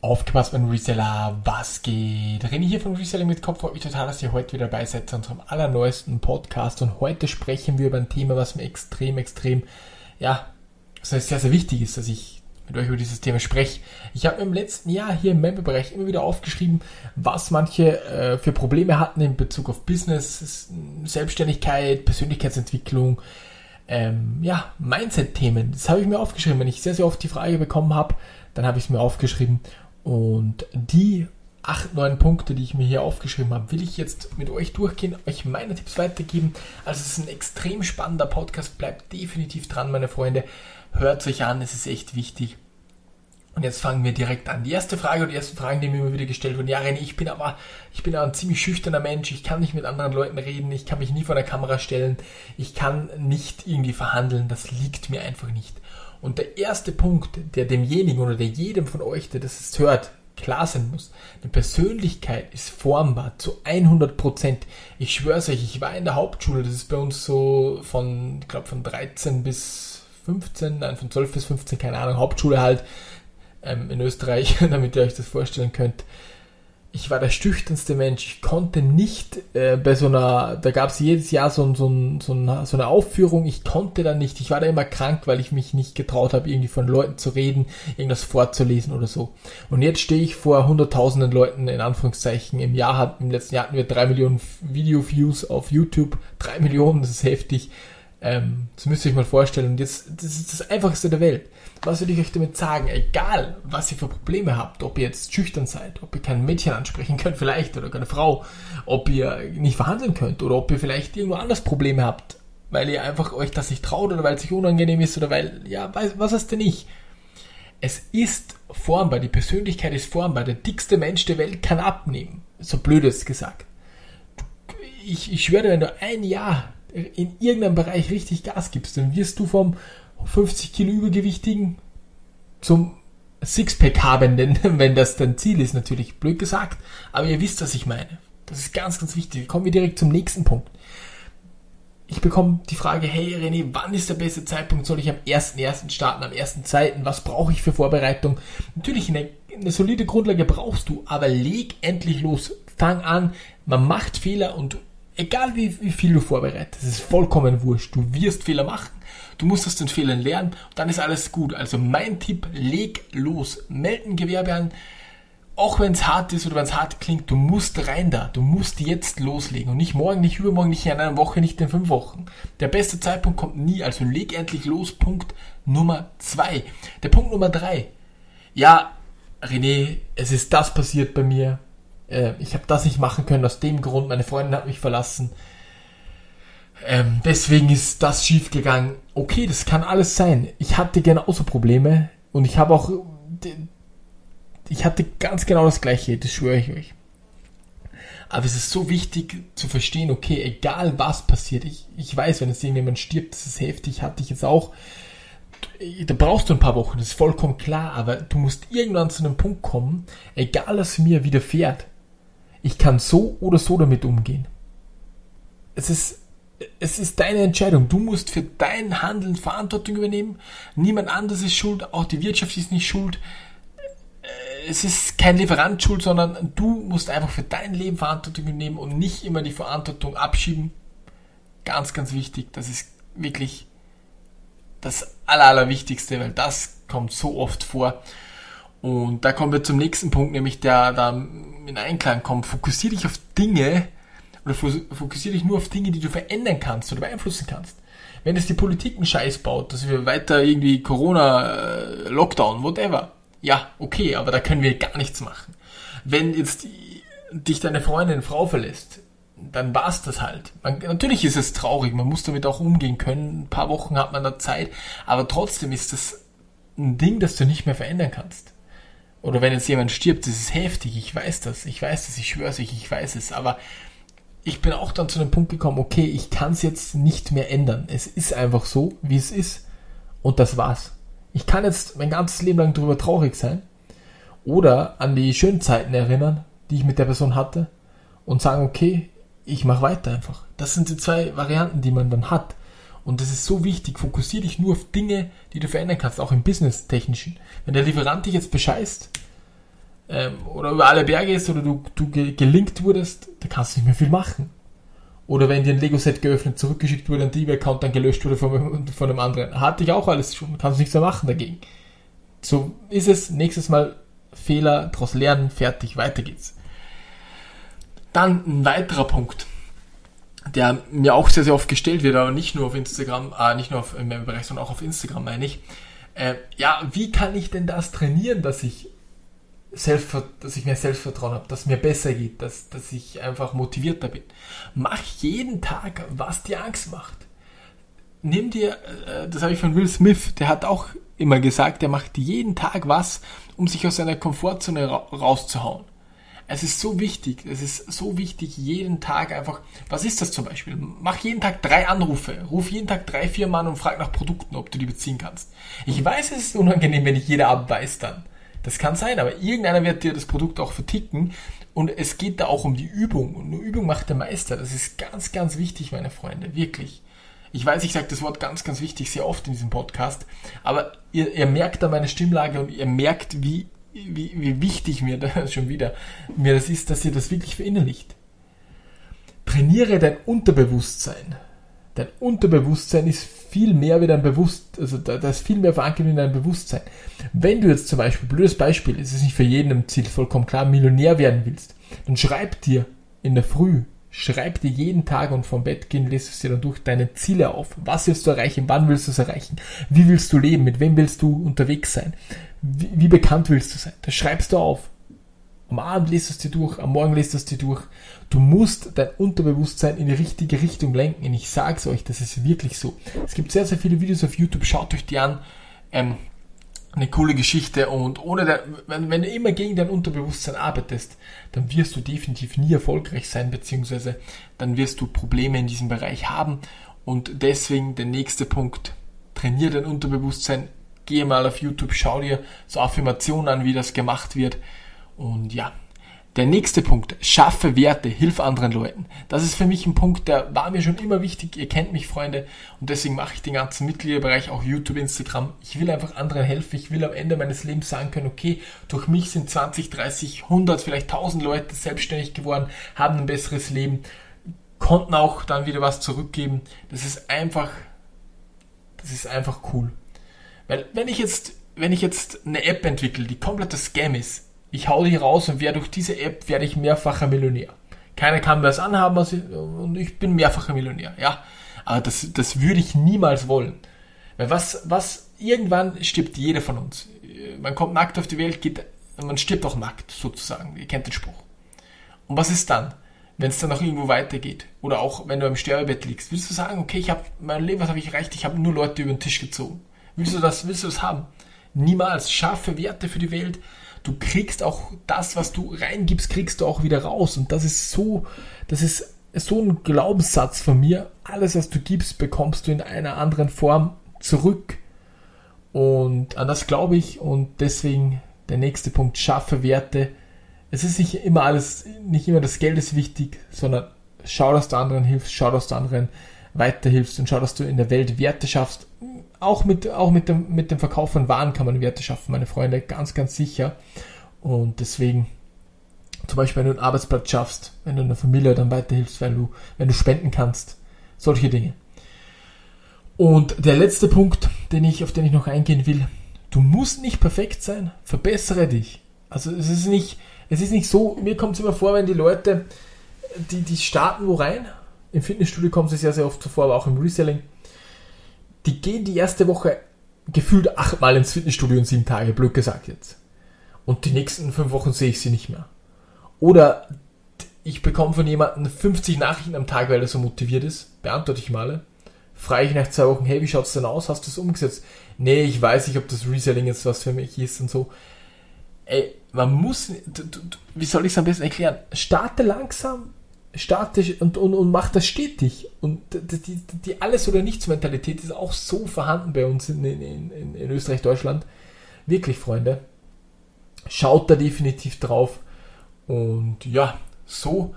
Aufgepasst, mein Reseller, was geht? René hier von Reselling mit Kopf. Freut mich total, dass ihr heute wieder dabei seid zu unserem allerneuesten Podcast. Und heute sprechen wir über ein Thema, was mir extrem, extrem, ja, das heißt sehr, sehr wichtig ist, dass ich mit euch über dieses Thema spreche. Ich habe im letzten Jahr hier im Memberbereich immer wieder aufgeschrieben, was manche äh, für Probleme hatten in Bezug auf Business, Selbstständigkeit, Persönlichkeitsentwicklung, ähm, ja, Mindset-Themen. Das habe ich mir aufgeschrieben. Wenn ich sehr, sehr oft die Frage bekommen habe, dann habe ich es mir aufgeschrieben und die acht, neun Punkte, die ich mir hier aufgeschrieben habe, will ich jetzt mit euch durchgehen, euch meine Tipps weitergeben. Also es ist ein extrem spannender Podcast, bleibt definitiv dran, meine Freunde. Hört euch an, es ist echt wichtig. Und jetzt fangen wir direkt an. Die erste Frage und die ersten Fragen, die mir immer wieder gestellt wurden. Ja, René, ich bin aber, ich bin aber ein ziemlich schüchterner Mensch. Ich kann nicht mit anderen Leuten reden. Ich kann mich nie vor der Kamera stellen. Ich kann nicht irgendwie verhandeln. Das liegt mir einfach nicht. Und der erste Punkt, der demjenigen oder der jedem von euch, der das hört, klar sein muss. Eine Persönlichkeit ist formbar zu 100 Prozent. Ich schwör's euch, ich war in der Hauptschule, das ist bei uns so von, ich glaube von 13 bis 15, nein, von 12 bis 15, keine Ahnung, Hauptschule halt ähm, in Österreich, damit ihr euch das vorstellen könnt ich war der schüchternste Mensch. Ich konnte nicht äh, bei so einer, da gab es jedes Jahr so, so, so, eine, so eine Aufführung, ich konnte da nicht. Ich war da immer krank, weil ich mich nicht getraut habe, irgendwie von Leuten zu reden, irgendwas vorzulesen oder so. Und jetzt stehe ich vor hunderttausenden Leuten, in Anführungszeichen. Im Jahr hat, im letzten Jahr hatten wir drei Millionen Video-Views auf YouTube. Drei Millionen, das ist heftig. Ähm, das müsst ihr euch mal vorstellen. Und jetzt, das ist das Einfachste der Welt. Was will ich euch damit sagen? Egal, was ihr für Probleme habt, ob ihr jetzt schüchtern seid, ob ihr kein Mädchen ansprechen könnt vielleicht oder keine Frau, ob ihr nicht verhandeln könnt oder ob ihr vielleicht irgendwo anders Probleme habt, weil ihr einfach euch das nicht traut oder weil es euch unangenehm ist oder weil, ja, was ist denn nicht? Es ist formbar, die Persönlichkeit ist formbar. Der dickste Mensch der Welt kann abnehmen. So blödes gesagt. Ich, ich schwöre, wenn du ein Jahr in irgendeinem Bereich richtig Gas gibst, dann wirst du vom 50 Kilo Übergewichtigen zum Sixpack habenden, wenn das dein Ziel ist, natürlich blöd gesagt, aber ihr wisst, was ich meine. Das ist ganz, ganz wichtig. Kommen wir direkt zum nächsten Punkt. Ich bekomme die Frage, hey René, wann ist der beste Zeitpunkt? Soll ich am 1.1. starten, am 1.2.? Was brauche ich für Vorbereitung? Natürlich, eine, eine solide Grundlage brauchst du, aber leg endlich los. Fang an. Man macht Fehler und egal wie, wie viel du vorbereitest, es ist vollkommen wurscht. Du wirst Fehler machen. Du musst aus den Fehlern lernen, dann ist alles gut. Also mein Tipp, leg los. Melden Gewerbe an. Auch wenn es hart ist oder wenn es hart klingt, du musst rein da. Du musst jetzt loslegen. Und nicht morgen, nicht übermorgen, nicht in einer Woche, nicht in fünf Wochen. Der beste Zeitpunkt kommt nie. Also leg endlich los. Punkt Nummer zwei. Der Punkt Nummer drei. Ja, René, es ist das passiert bei mir. Äh, ich habe das nicht machen können aus dem Grund. Meine Freundin hat mich verlassen. Ähm, deswegen ist das schief gegangen. Okay, das kann alles sein. Ich hatte genauso Probleme und ich habe auch, ich hatte ganz genau das Gleiche, das schwöre ich euch. Aber es ist so wichtig zu verstehen, okay, egal was passiert, ich, ich weiß, wenn es irgendjemand stirbt, das ist heftig, hatte ich jetzt auch. Da brauchst du ein paar Wochen, das ist vollkommen klar, aber du musst irgendwann zu einem Punkt kommen, egal was mir widerfährt, ich kann so oder so damit umgehen. Es ist es ist deine Entscheidung. Du musst für dein Handeln Verantwortung übernehmen. Niemand anderes ist schuld, auch die Wirtschaft ist nicht schuld. Äh, es ist kein Lieferant schuld, sondern du musst einfach für dein Leben Verantwortung übernehmen und nicht immer die Verantwortung abschieben. Ganz, ganz wichtig. Das ist wirklich das Aller, Allerwichtigste, weil das kommt so oft vor. Und da kommen wir zum nächsten Punkt, nämlich der da in Einklang kommt. Fokussiere dich auf Dinge, oder fokussiere dich nur auf Dinge, die du verändern kannst oder beeinflussen kannst. Wenn es die Politik einen Scheiß baut, dass wir weiter irgendwie Corona, äh, Lockdown, whatever. Ja, okay, aber da können wir gar nichts machen. Wenn jetzt dich deine Freundin, Frau verlässt, dann war's das halt. Man, natürlich ist es traurig, man muss damit auch umgehen können. Ein paar Wochen hat man da Zeit, aber trotzdem ist das ein Ding, das du nicht mehr verändern kannst. Oder wenn jetzt jemand stirbt, das ist heftig, ich weiß das, ich weiß das, ich schwöre es euch, ich weiß es, aber ich bin auch dann zu dem Punkt gekommen, okay, ich kann es jetzt nicht mehr ändern. Es ist einfach so, wie es ist. Und das war's. Ich kann jetzt mein ganzes Leben lang darüber traurig sein oder an die schönen Zeiten erinnern, die ich mit der Person hatte und sagen, okay, ich mache weiter einfach. Das sind die zwei Varianten, die man dann hat. Und das ist so wichtig. Fokussiere dich nur auf Dinge, die du verändern kannst, auch im Business-Technischen. Wenn der Lieferant dich jetzt bescheißt, ähm, oder über alle Berge ist oder du, du gelingt wurdest, da kannst du nicht mehr viel machen. Oder wenn dir ein Lego-Set geöffnet, zurückgeschickt wurde, ein eBay-Account dann gelöscht wurde von, von einem anderen. Hatte ich auch alles schon, kannst nichts mehr machen dagegen. So ist es. Nächstes Mal Fehler, daraus lernen, fertig, weiter geht's. Dann ein weiterer Punkt, der mir auch sehr, sehr oft gestellt wird, aber nicht nur auf Instagram, äh, nicht nur auf, meinem Bereich, sondern auch auf Instagram, meine ich. Äh, ja, wie kann ich denn das trainieren, dass ich Selbst, dass ich mehr Selbstvertrauen habe, dass es mir besser geht, dass, dass ich einfach motivierter bin. Mach jeden Tag, was dir Angst macht. Nimm dir, äh, das habe ich von Will Smith, der hat auch immer gesagt, er macht jeden Tag was, um sich aus seiner Komfortzone rauszuhauen. Es ist so wichtig, es ist so wichtig, jeden Tag einfach, was ist das zum Beispiel? Mach jeden Tag drei Anrufe, ruf jeden Tag drei, vier Mann und frag nach Produkten, ob du die beziehen kannst. Ich weiß, es ist unangenehm, wenn ich jeder weiß dann. Das kann sein, aber irgendeiner wird dir das Produkt auch verticken und es geht da auch um die Übung und nur Übung macht der Meister. Das ist ganz, ganz wichtig, meine Freunde, wirklich. Ich weiß, ich sage das Wort ganz, ganz wichtig sehr oft in diesem Podcast, aber ihr, ihr merkt da meine Stimmlage und ihr merkt, wie wie, wie wichtig mir das schon wieder mir das ist, dass ihr das wirklich verinnerlicht. Trainiere dein Unterbewusstsein. Dein Unterbewusstsein ist viel mehr wie dein Bewusst, also da, da ist viel mehr verankert in deinem Bewusstsein. Wenn du jetzt zum Beispiel, blödes Beispiel, es ist nicht für jeden im Ziel vollkommen klar, Millionär werden willst, dann schreib dir in der Früh, schreib dir jeden Tag und vom Bett gehen, lest es dir dann durch deine Ziele auf. Was willst du erreichen? Wann willst du es erreichen? Wie willst du leben? Mit wem willst du unterwegs sein? Wie, wie bekannt willst du sein? Das schreibst du auf. Am Abend liest du es dir durch, am Morgen liest du es dir durch. Du musst dein Unterbewusstsein in die richtige Richtung lenken. Und ich sag's euch, das ist wirklich so. Es gibt sehr, sehr viele Videos auf YouTube, schaut euch die an. Ähm, eine coole Geschichte und ohne der, wenn, wenn, du immer gegen dein Unterbewusstsein arbeitest, dann wirst du definitiv nie erfolgreich sein, beziehungsweise dann wirst du Probleme in diesem Bereich haben und deswegen der nächste Punkt, trainier dein Unterbewusstsein, geh mal auf YouTube, schau dir so Affirmationen an, wie das gemacht wird. Und ja, der nächste Punkt, schaffe Werte, hilf anderen Leuten. Das ist für mich ein Punkt, der war mir schon immer wichtig. Ihr kennt mich, Freunde, und deswegen mache ich den ganzen Mitgliederbereich, auch YouTube, Instagram. Ich will einfach anderen helfen. Ich will am Ende meines Lebens sagen können, okay, durch mich sind 20, 30, 100, vielleicht 1000 Leute selbstständig geworden, haben ein besseres Leben, konnten auch dann wieder was zurückgeben. Das ist einfach, das ist einfach cool. Weil wenn ich jetzt, wenn ich jetzt eine App entwickle, die kompletter Scam ist, ich hau die raus und werde durch diese App werde ich mehrfacher Millionär. Keiner kann mir das anhaben und ich bin mehrfacher Millionär, ja. Aber das, das würde ich niemals wollen. Weil was, was, irgendwann stirbt jeder von uns. Man kommt nackt auf die Welt, geht, man stirbt auch nackt, sozusagen. Ihr kennt den Spruch. Und was ist dann? Wenn es dann noch irgendwo weitergeht. Oder auch, wenn du im Sterbebett liegst. Willst du sagen, okay, ich habe mein Leben, was habe ich erreicht? Ich habe nur Leute über den Tisch gezogen. Willst du das, willst du das haben? Niemals. Scharfe Werte für die Welt. Du kriegst auch das, was du reingibst, kriegst du auch wieder raus. Und das ist so, das ist so ein Glaubenssatz von mir. Alles, was du gibst, bekommst du in einer anderen Form zurück. Und an das glaube ich. Und deswegen der nächste Punkt, schaffe Werte. Es ist nicht immer alles, nicht immer das Geld ist wichtig, sondern schau, dass du anderen hilfst, schau, dass du anderen weiterhilfst und schau, dass du in der Welt Werte schaffst auch mit, auch mit dem, mit dem Verkauf von Waren kann man Werte schaffen, meine Freunde, ganz, ganz sicher. Und deswegen, zum Beispiel, wenn du einen Arbeitsplatz schaffst, wenn du einer Familie dann weiterhilfst, weil du, wenn du spenden kannst, solche Dinge. Und der letzte Punkt, den ich, auf den ich noch eingehen will, du musst nicht perfekt sein, verbessere dich. Also es ist nicht, es ist nicht so, mir kommt es immer vor, wenn die Leute, die, die starten wo rein, im Fitnessstudio kommt es sehr, sehr oft zuvor, aber auch im Reselling, die gehen die erste Woche gefühlt achtmal ins Fitnessstudio in sieben Tage, blöd gesagt jetzt. Und die nächsten fünf Wochen sehe ich sie nicht mehr. Oder ich bekomme von jemandem 50 Nachrichten am Tag, weil er so motiviert ist. Beantworte ich mal. Frage ich nach zwei Wochen, hey, wie schaut's denn aus? Hast du es umgesetzt? Nee, ich weiß nicht, ob das Reselling jetzt was für mich ist und so. Ey, man muss, wie soll ich es am besten erklären? Starte langsam, statisch und, und, und macht das stetig. Und die, die, Alles- oder Nichts-Mentalität ist auch so vorhanden bei uns in, in, in, in Österreich, Deutschland. Wirklich, Freunde. Schaut da definitiv drauf. Und ja, so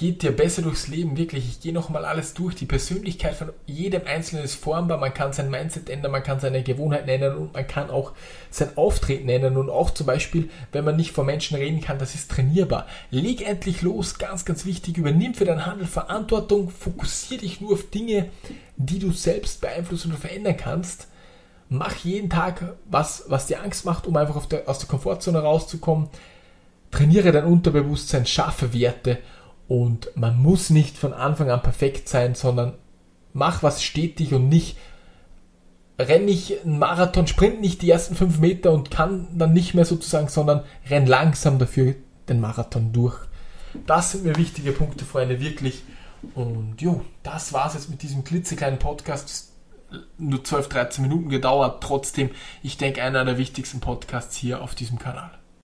geht dir besser durchs Leben, wirklich. Ich gehe nochmal alles durch. Die Persönlichkeit von jedem Einzelnen ist formbar. Man kann sein Mindset ändern, man kann seine Gewohnheiten ändern und man kann auch sein Auftreten ändern. Und auch zum Beispiel, wenn man nicht vor Menschen reden kann, das ist trainierbar. Leg endlich los, ganz, ganz wichtig. Übernimm für dein Handeln Verantwortung. Fokussiere dich nur auf Dinge, die du selbst beeinflussen oder verändern kannst. Mach jeden Tag was, was dir Angst macht, um einfach der, aus der Komfortzone rauszukommen. Trainiere dein Unterbewusstsein, schaffe Werte und man muss nicht von Anfang an perfekt sein, sondern mach was stetig und nicht renn nicht einen Marathon, sprint nicht die ersten fünf Meter und kann dann nicht mehr sozusagen, sondern renn langsam dafür den Marathon durch. Das sind mir wichtige Punkte, Freunde, wirklich. Und jo, das war's jetzt mit diesem klitzekleinen Podcast. Nur 12, 13 Minuten gedauert. Trotzdem, ich denke, einer der wichtigsten Podcasts hier auf diesem Kanal.